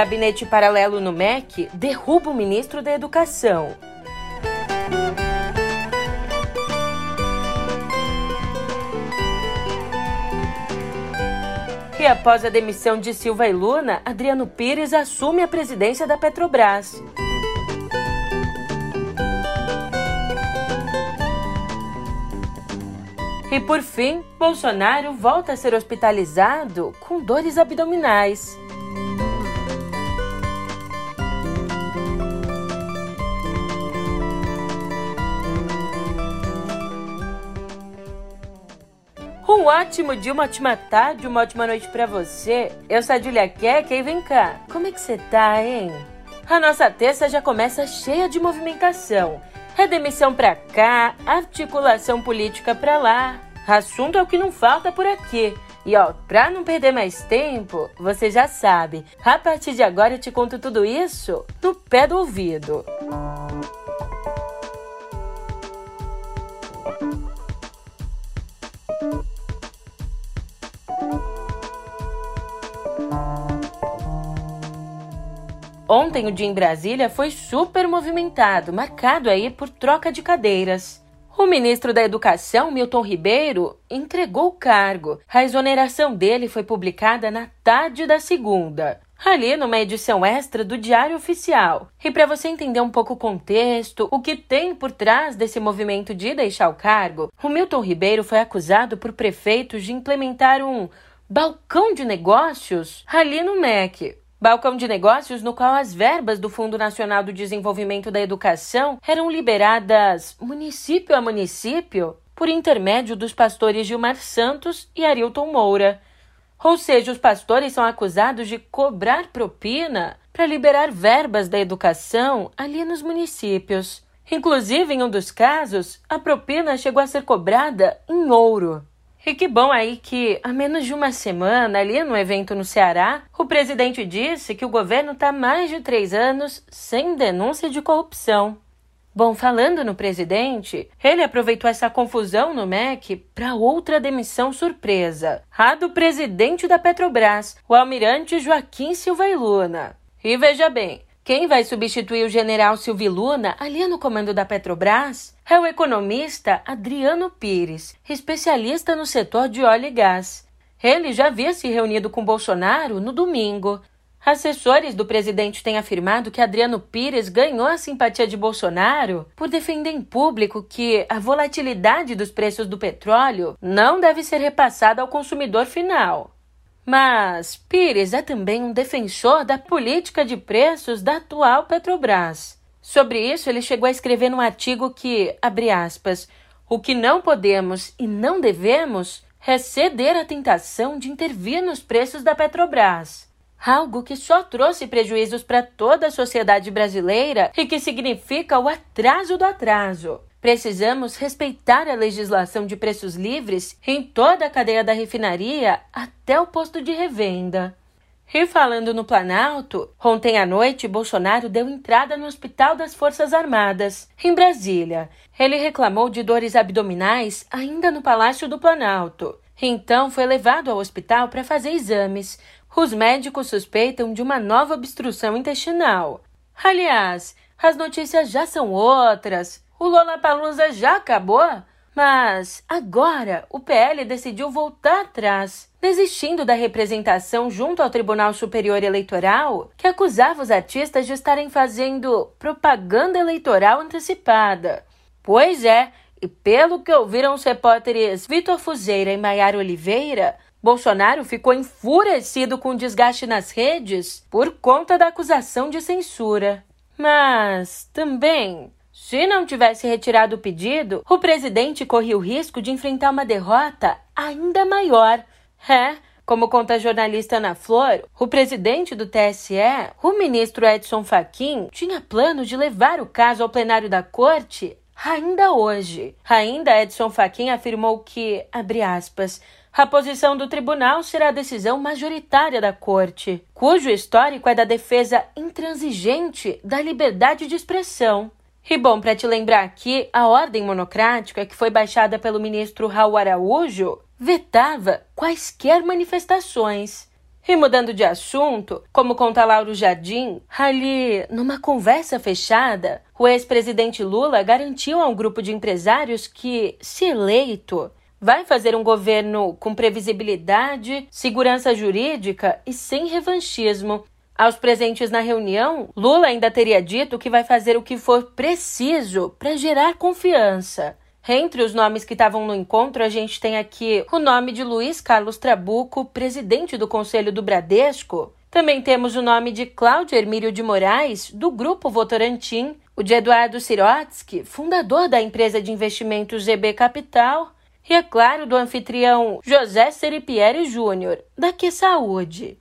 Gabinete paralelo no MEC derruba o ministro da Educação. E após a demissão de Silva e Luna, Adriano Pires assume a presidência da Petrobras. E por fim, Bolsonaro volta a ser hospitalizado com dores abdominais. Um ótimo dia, uma ótima tarde, uma ótima noite para você. Eu sou a Julia Keck e vem cá. Como é que você tá, hein? A nossa terça já começa cheia de movimentação. Redemissão pra cá, articulação política pra lá. Assunto é o que não falta por aqui. E ó, pra não perder mais tempo, você já sabe. A partir de agora eu te conto tudo isso no pé do ouvido. Ontem o dia em Brasília foi super movimentado, marcado aí por troca de cadeiras. O ministro da Educação, Milton Ribeiro, entregou o cargo. A exoneração dele foi publicada na tarde da segunda, ali numa edição extra do Diário Oficial. E para você entender um pouco o contexto, o que tem por trás desse movimento de deixar o cargo, o Milton Ribeiro foi acusado por prefeitos de implementar um balcão de negócios ali no MEC. Balcão de negócios no qual as verbas do Fundo Nacional do Desenvolvimento da Educação eram liberadas município a município por intermédio dos pastores Gilmar Santos e Arilton Moura. Ou seja, os pastores são acusados de cobrar propina para liberar verbas da educação ali nos municípios. Inclusive, em um dos casos, a propina chegou a ser cobrada em ouro. E que bom aí que, há menos de uma semana, ali no evento no Ceará, o presidente disse que o governo está mais de três anos sem denúncia de corrupção. Bom, falando no presidente, ele aproveitou essa confusão no MEC para outra demissão surpresa, a do presidente da Petrobras, o almirante Joaquim Silva e Luna. E veja bem, quem vai substituir o general Silvio Luna ali no comando da Petrobras é o economista Adriano Pires, especialista no setor de óleo e gás. Ele já havia se reunido com Bolsonaro no domingo. Assessores do presidente têm afirmado que Adriano Pires ganhou a simpatia de Bolsonaro por defender em público que a volatilidade dos preços do petróleo não deve ser repassada ao consumidor final. Mas Pires é também um defensor da política de preços da atual Petrobras. Sobre isso, ele chegou a escrever num artigo que, abre aspas, o que não podemos e não devemos é ceder à tentação de intervir nos preços da Petrobras. Algo que só trouxe prejuízos para toda a sociedade brasileira e que significa o atraso do atraso. Precisamos respeitar a legislação de preços livres em toda a cadeia da refinaria até o posto de revenda. E falando no Planalto, ontem à noite Bolsonaro deu entrada no Hospital das Forças Armadas, em Brasília. Ele reclamou de dores abdominais ainda no Palácio do Planalto. Então foi levado ao hospital para fazer exames. Os médicos suspeitam de uma nova obstrução intestinal. Aliás, as notícias já são outras. O Lollapalooza já acabou? Mas agora o PL decidiu voltar atrás, desistindo da representação junto ao Tribunal Superior Eleitoral, que acusava os artistas de estarem fazendo propaganda eleitoral antecipada. Pois é, e pelo que ouviram os repórteres Vitor Fuzeira e Maiara Oliveira, Bolsonaro ficou enfurecido com o desgaste nas redes por conta da acusação de censura. Mas também se não tivesse retirado o pedido, o presidente corria o risco de enfrentar uma derrota ainda maior. É, como conta a jornalista Ana Flor, o presidente do TSE, o ministro Edson Fachin, tinha plano de levar o caso ao plenário da corte ainda hoje. Ainda Edson Fachin afirmou que, abre aspas, a posição do tribunal será a decisão majoritária da corte, cujo histórico é da defesa intransigente da liberdade de expressão. E bom, para te lembrar aqui, a ordem monocrática que foi baixada pelo ministro Raul Araújo vetava quaisquer manifestações. E mudando de assunto, como conta Lauro Jardim, ali, numa conversa fechada, o ex-presidente Lula garantiu a um grupo de empresários que, se eleito, vai fazer um governo com previsibilidade, segurança jurídica e sem revanchismo. Aos presentes na reunião, Lula ainda teria dito que vai fazer o que for preciso para gerar confiança. Entre os nomes que estavam no encontro, a gente tem aqui o nome de Luiz Carlos Trabuco, presidente do Conselho do Bradesco. Também temos o nome de Cláudio Hermílio de Moraes, do Grupo Votorantim, o de Eduardo Sirotsky, fundador da empresa de investimentos GB Capital, e, é claro, do anfitrião José Seripieri Júnior, da Que Saúde.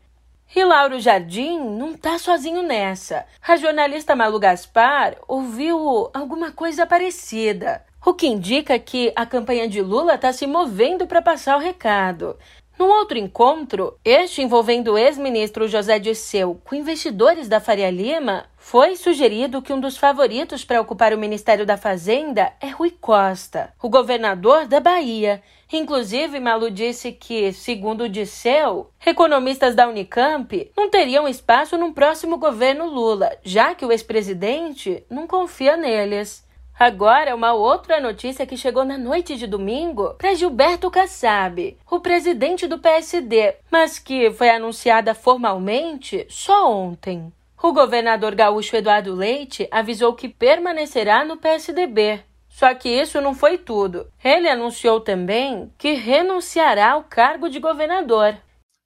E Lauro Jardim não tá sozinho nessa. A jornalista Malu Gaspar ouviu alguma coisa parecida o que indica que a campanha de Lula está se movendo para passar o recado. Num outro encontro, este envolvendo o ex-ministro José Disseu com investidores da Faria Lima, foi sugerido que um dos favoritos para ocupar o Ministério da Fazenda é Rui Costa, o governador da Bahia. Inclusive, Malu disse que, segundo o Disseu, economistas da Unicamp não teriam espaço num próximo governo Lula, já que o ex-presidente não confia neles. Agora, uma outra notícia que chegou na noite de domingo para Gilberto Kassab, o presidente do PSD, mas que foi anunciada formalmente só ontem. O governador gaúcho Eduardo Leite avisou que permanecerá no PSDB. Só que isso não foi tudo. Ele anunciou também que renunciará ao cargo de governador.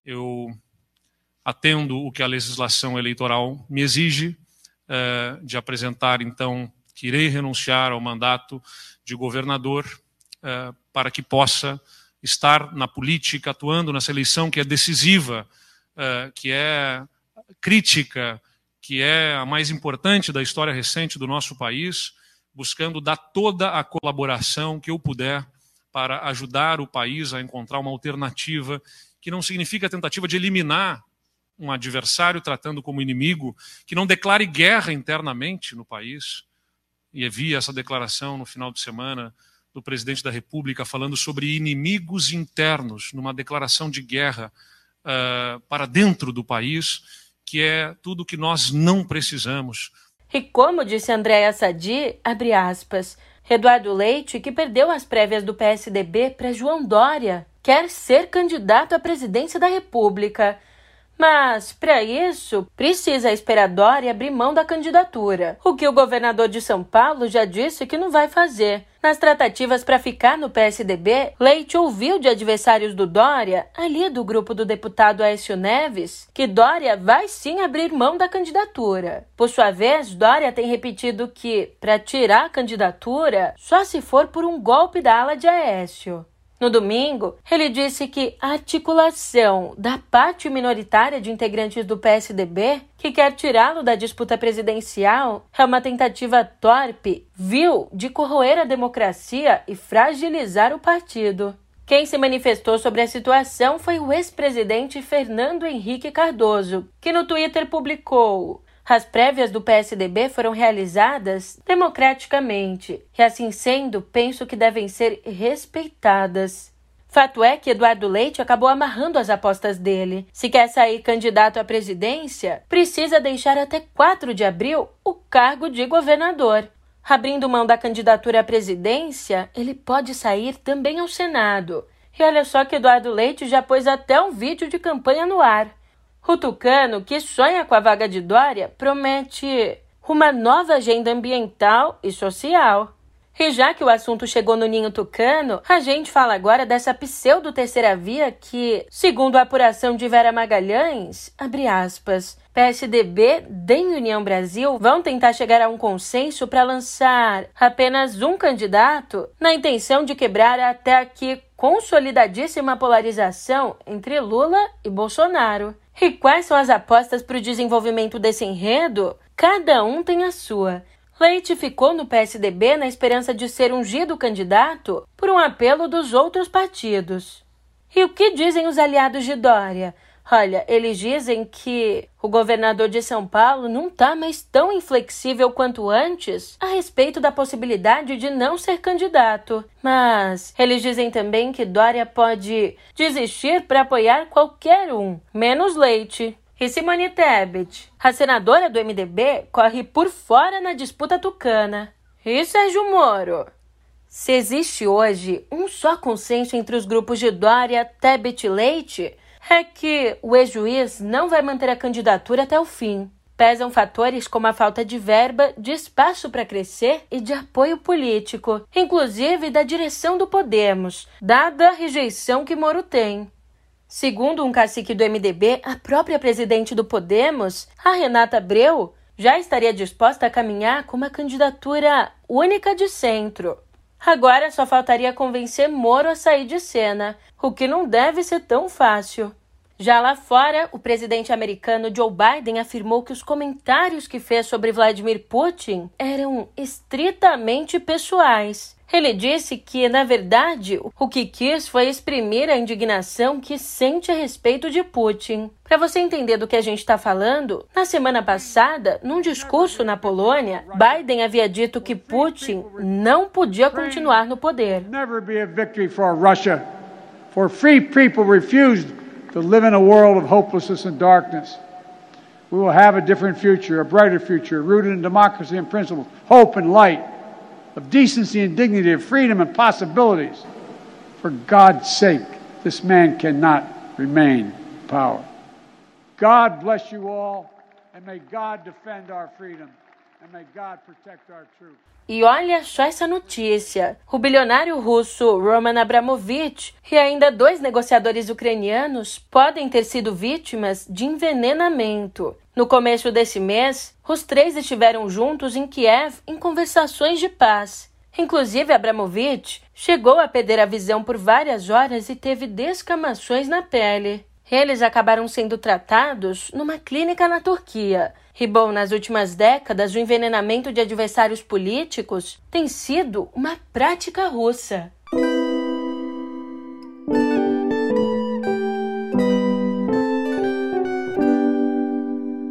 Eu atendo o que a legislação eleitoral me exige uh, de apresentar, então, que irei renunciar ao mandato de governador uh, para que possa estar na política, atuando nessa eleição que é decisiva, uh, que é crítica, que é a mais importante da história recente do nosso país, buscando dar toda a colaboração que eu puder para ajudar o país a encontrar uma alternativa que não significa a tentativa de eliminar um adversário tratando como inimigo, que não declare guerra internamente no país, e vi essa declaração no final de semana do presidente da República falando sobre inimigos internos, numa declaração de guerra uh, para dentro do país, que é tudo que nós não precisamos. E como disse Andréa Sadi, abre aspas, Eduardo Leite, que perdeu as prévias do PSDB para João Dória, quer ser candidato à presidência da República. Mas, para isso, precisa esperar Dória abrir mão da candidatura, o que o governador de São Paulo já disse que não vai fazer. Nas tratativas para ficar no PSDB, Leite ouviu de adversários do Dória, ali do grupo do deputado Aécio Neves, que Dória vai sim abrir mão da candidatura. Por sua vez, Dória tem repetido que, para tirar a candidatura, só se for por um golpe da ala de Aécio. No domingo, ele disse que a articulação da parte minoritária de integrantes do PSDB, que quer tirá-lo da disputa presidencial, é uma tentativa torpe, vil, de corroer a democracia e fragilizar o partido. Quem se manifestou sobre a situação foi o ex-presidente Fernando Henrique Cardoso, que no Twitter publicou: as prévias do PSDB foram realizadas democraticamente e, assim sendo, penso que devem ser respeitadas. Fato é que Eduardo Leite acabou amarrando as apostas dele. Se quer sair candidato à presidência, precisa deixar até 4 de abril o cargo de governador. Abrindo mão da candidatura à presidência, ele pode sair também ao Senado. E olha só que Eduardo Leite já pôs até um vídeo de campanha no ar. O tucano, que sonha com a vaga de Dória, promete uma nova agenda ambiental e social. E já que o assunto chegou no ninho tucano, a gente fala agora dessa pseudo terceira via que, segundo a apuração de Vera Magalhães, abre aspas, PSDB, DEM União Brasil vão tentar chegar a um consenso para lançar apenas um candidato na intenção de quebrar até aqui consolidadíssima polarização entre Lula e Bolsonaro. E quais são as apostas para o desenvolvimento desse enredo? Cada um tem a sua. Leite ficou no PSDB na esperança de ser ungido candidato por um apelo dos outros partidos. E o que dizem os aliados de Dória? Olha, eles dizem que o governador de São Paulo não está mais tão inflexível quanto antes a respeito da possibilidade de não ser candidato. Mas eles dizem também que Dória pode desistir para apoiar qualquer um, menos Leite. E Simone Tebet, a senadora do MDB, corre por fora na disputa tucana. E Sérgio Moro? Se existe hoje um só consenso entre os grupos de Dória, Tebet e Leite, é que o ex-juiz não vai manter a candidatura até o fim. Pesam fatores como a falta de verba, de espaço para crescer e de apoio político, inclusive da direção do Podemos, dada a rejeição que Moro tem. Segundo um cacique do MDB, a própria presidente do Podemos, a Renata Abreu, já estaria disposta a caminhar com uma candidatura única de centro. Agora só faltaria convencer Moro a sair de cena, o que não deve ser tão fácil. Já lá fora, o presidente americano Joe Biden afirmou que os comentários que fez sobre Vladimir Putin eram estritamente pessoais. Ele disse que, na verdade, o que quis foi exprimir a indignação que sente a respeito de Putin. Para você entender do que a gente está falando, na semana passada, num discurso na Polônia, Biden havia dito que Putin não podia continuar no poder. For free people refused to live in a world of hopelessness and darkness. We will have a different future, a brighter future, rooted in democracy and principles, hope and light, of decency and dignity, of freedom and possibilities. For God's sake, this man cannot remain in power. God bless you all, and may God defend our freedom, E olha só essa notícia: o bilionário russo Roman Abramovich e ainda dois negociadores ucranianos podem ter sido vítimas de envenenamento. No começo desse mês, os três estiveram juntos em Kiev em conversações de paz. Inclusive, Abramovich chegou a perder a visão por várias horas e teve descamações na pele. Eles acabaram sendo tratados numa clínica na Turquia. Bom, nas últimas décadas, o envenenamento de adversários políticos tem sido uma prática russa.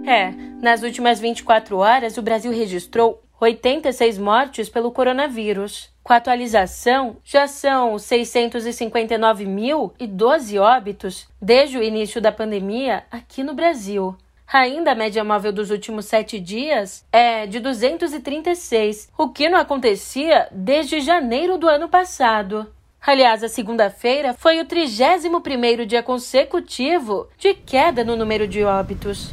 É, nas últimas 24 horas, o Brasil registrou 86 mortes pelo coronavírus. Com a atualização, já são 659.012 óbitos desde o início da pandemia aqui no Brasil. Ainda a média móvel dos últimos sete dias é de 236, o que não acontecia desde janeiro do ano passado. Aliás, a segunda-feira foi o 31º dia consecutivo de queda no número de óbitos.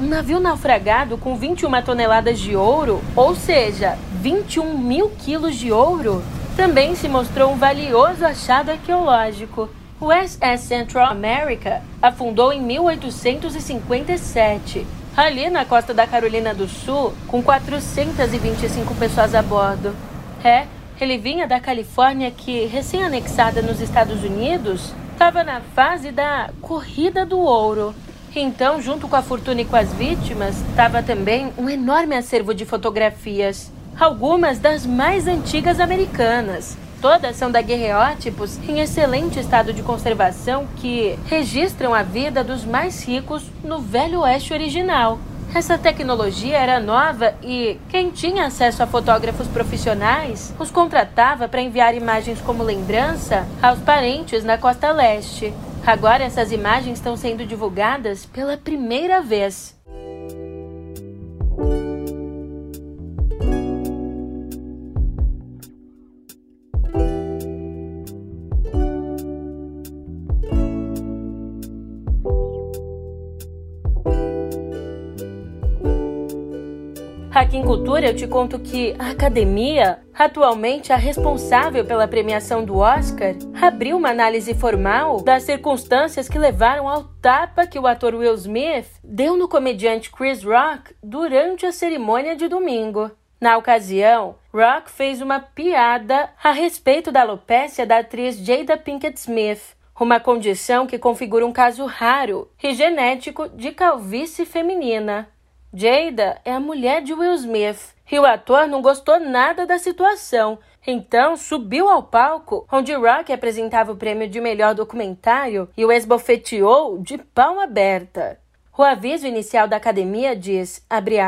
Um navio naufragado com 21 toneladas de ouro, ou seja, 21 mil quilos de ouro, também se mostrou um valioso achado arqueológico. O SS Central America afundou em 1857, ali na costa da Carolina do Sul, com 425 pessoas a bordo. É, ele vinha da Califórnia que, recém-anexada nos Estados Unidos, estava na fase da corrida do ouro. Então, junto com a fortuna e com as vítimas, estava também um enorme acervo de fotografias, algumas das mais antigas americanas. Todas são daguerreótipos em excelente estado de conservação que registram a vida dos mais ricos no Velho Oeste original. Essa tecnologia era nova e quem tinha acesso a fotógrafos profissionais os contratava para enviar imagens como lembrança aos parentes na costa leste. Agora essas imagens estão sendo divulgadas pela primeira vez. Aqui em Cultura eu te conto que a academia, atualmente a responsável pela premiação do Oscar, abriu uma análise formal das circunstâncias que levaram ao tapa que o ator Will Smith deu no comediante Chris Rock durante a cerimônia de domingo. Na ocasião, Rock fez uma piada a respeito da alopécia da atriz Jada Pinkett Smith, uma condição que configura um caso raro e genético de calvície feminina. Jada é a mulher de Will Smith e o ator não gostou nada da situação, então subiu ao palco, onde Rock apresentava o prêmio de melhor documentário e o esbofeteou de palma aberta. O aviso inicial da academia diz,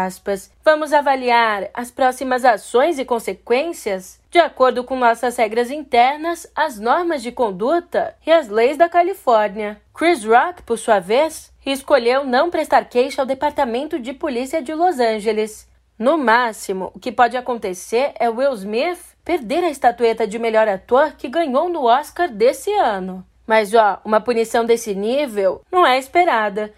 aspas, vamos avaliar as próximas ações e consequências de acordo com nossas regras internas, as normas de conduta e as leis da Califórnia. Chris Rock, por sua vez, escolheu não prestar queixa ao Departamento de Polícia de Los Angeles. No máximo, o que pode acontecer é Will Smith perder a estatueta de melhor ator que ganhou no Oscar desse ano. Mas ó, uma punição desse nível não é esperada.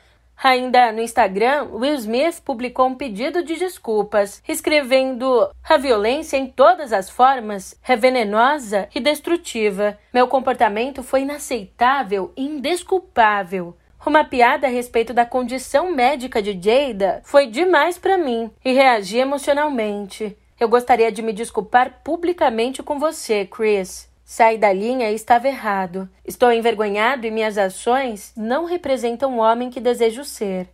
Ainda no Instagram, Will Smith publicou um pedido de desculpas, escrevendo: A violência em todas as formas é venenosa e destrutiva. Meu comportamento foi inaceitável e indesculpável. Uma piada a respeito da condição médica de Jada foi demais para mim e reagi emocionalmente. Eu gostaria de me desculpar publicamente com você, Chris. Saí da linha e estava errado. Estou envergonhado e minhas ações não representam o homem que desejo ser.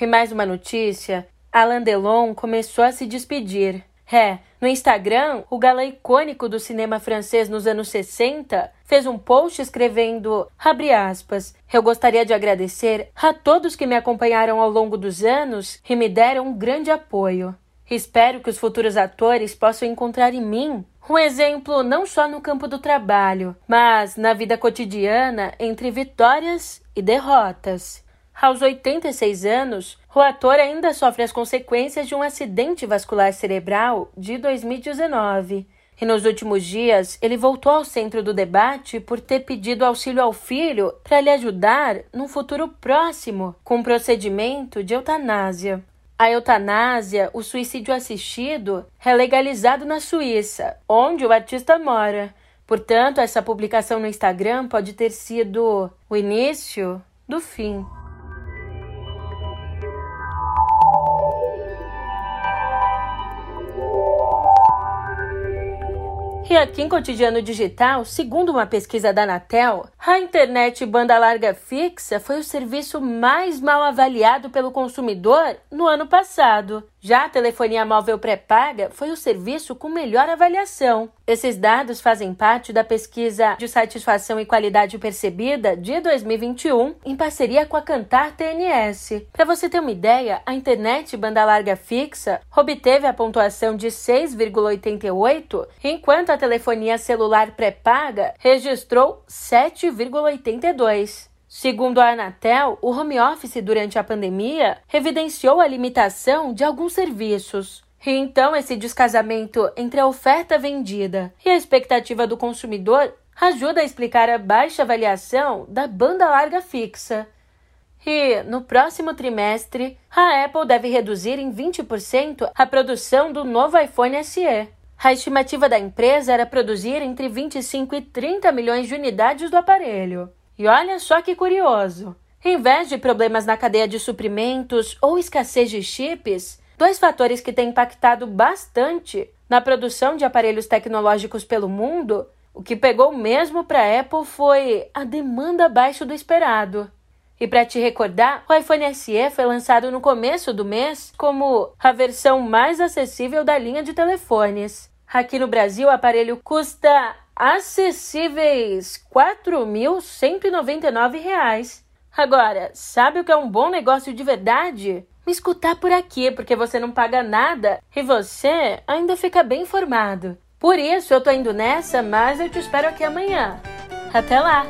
E mais uma notícia: Alain Delon começou a se despedir. É, no Instagram, o galã icônico do cinema francês nos anos 60 fez um post escrevendo, abre aspas, eu gostaria de agradecer a todos que me acompanharam ao longo dos anos e me deram um grande apoio. Espero que os futuros atores possam encontrar em mim um exemplo não só no campo do trabalho, mas na vida cotidiana entre vitórias e derrotas. Aos 86 anos, o ator ainda sofre as consequências de um acidente vascular cerebral de 2019. E nos últimos dias, ele voltou ao centro do debate por ter pedido auxílio ao filho para lhe ajudar num futuro próximo com um procedimento de eutanásia. A eutanásia, o suicídio assistido, é legalizado na Suíça, onde o artista mora. Portanto, essa publicação no Instagram pode ter sido o início do fim. E aqui em Cotidiano Digital, segundo uma pesquisa da Anatel, a internet banda larga fixa foi o serviço mais mal avaliado pelo consumidor no ano passado. Já a telefonia móvel pré-paga foi o serviço com melhor avaliação. Esses dados fazem parte da pesquisa de satisfação e qualidade percebida de 2021, em parceria com a Cantar TNS. Para você ter uma ideia, a internet banda larga fixa obteve a pontuação de 6,88, enquanto a telefonia celular pré-paga registrou 7,82. Segundo a Anatel, o home office durante a pandemia evidenciou a limitação de alguns serviços. E então, esse descasamento entre a oferta vendida e a expectativa do consumidor ajuda a explicar a baixa avaliação da banda larga fixa. E, no próximo trimestre, a Apple deve reduzir em 20% a produção do novo iPhone SE. A estimativa da empresa era produzir entre 25 e 30 milhões de unidades do aparelho. E olha só que curioso! Em vez de problemas na cadeia de suprimentos ou escassez de chips, dois fatores que têm impactado bastante na produção de aparelhos tecnológicos pelo mundo, o que pegou mesmo para a Apple foi a demanda abaixo do esperado. E para te recordar, o iPhone SE foi lançado no começo do mês como a versão mais acessível da linha de telefones. Aqui no Brasil, o aparelho custa acessíveis R$ 4.199. Agora, sabe o que é um bom negócio de verdade? Me escutar por aqui, porque você não paga nada e você ainda fica bem informado. Por isso eu tô indo nessa, mas eu te espero aqui amanhã. Até lá!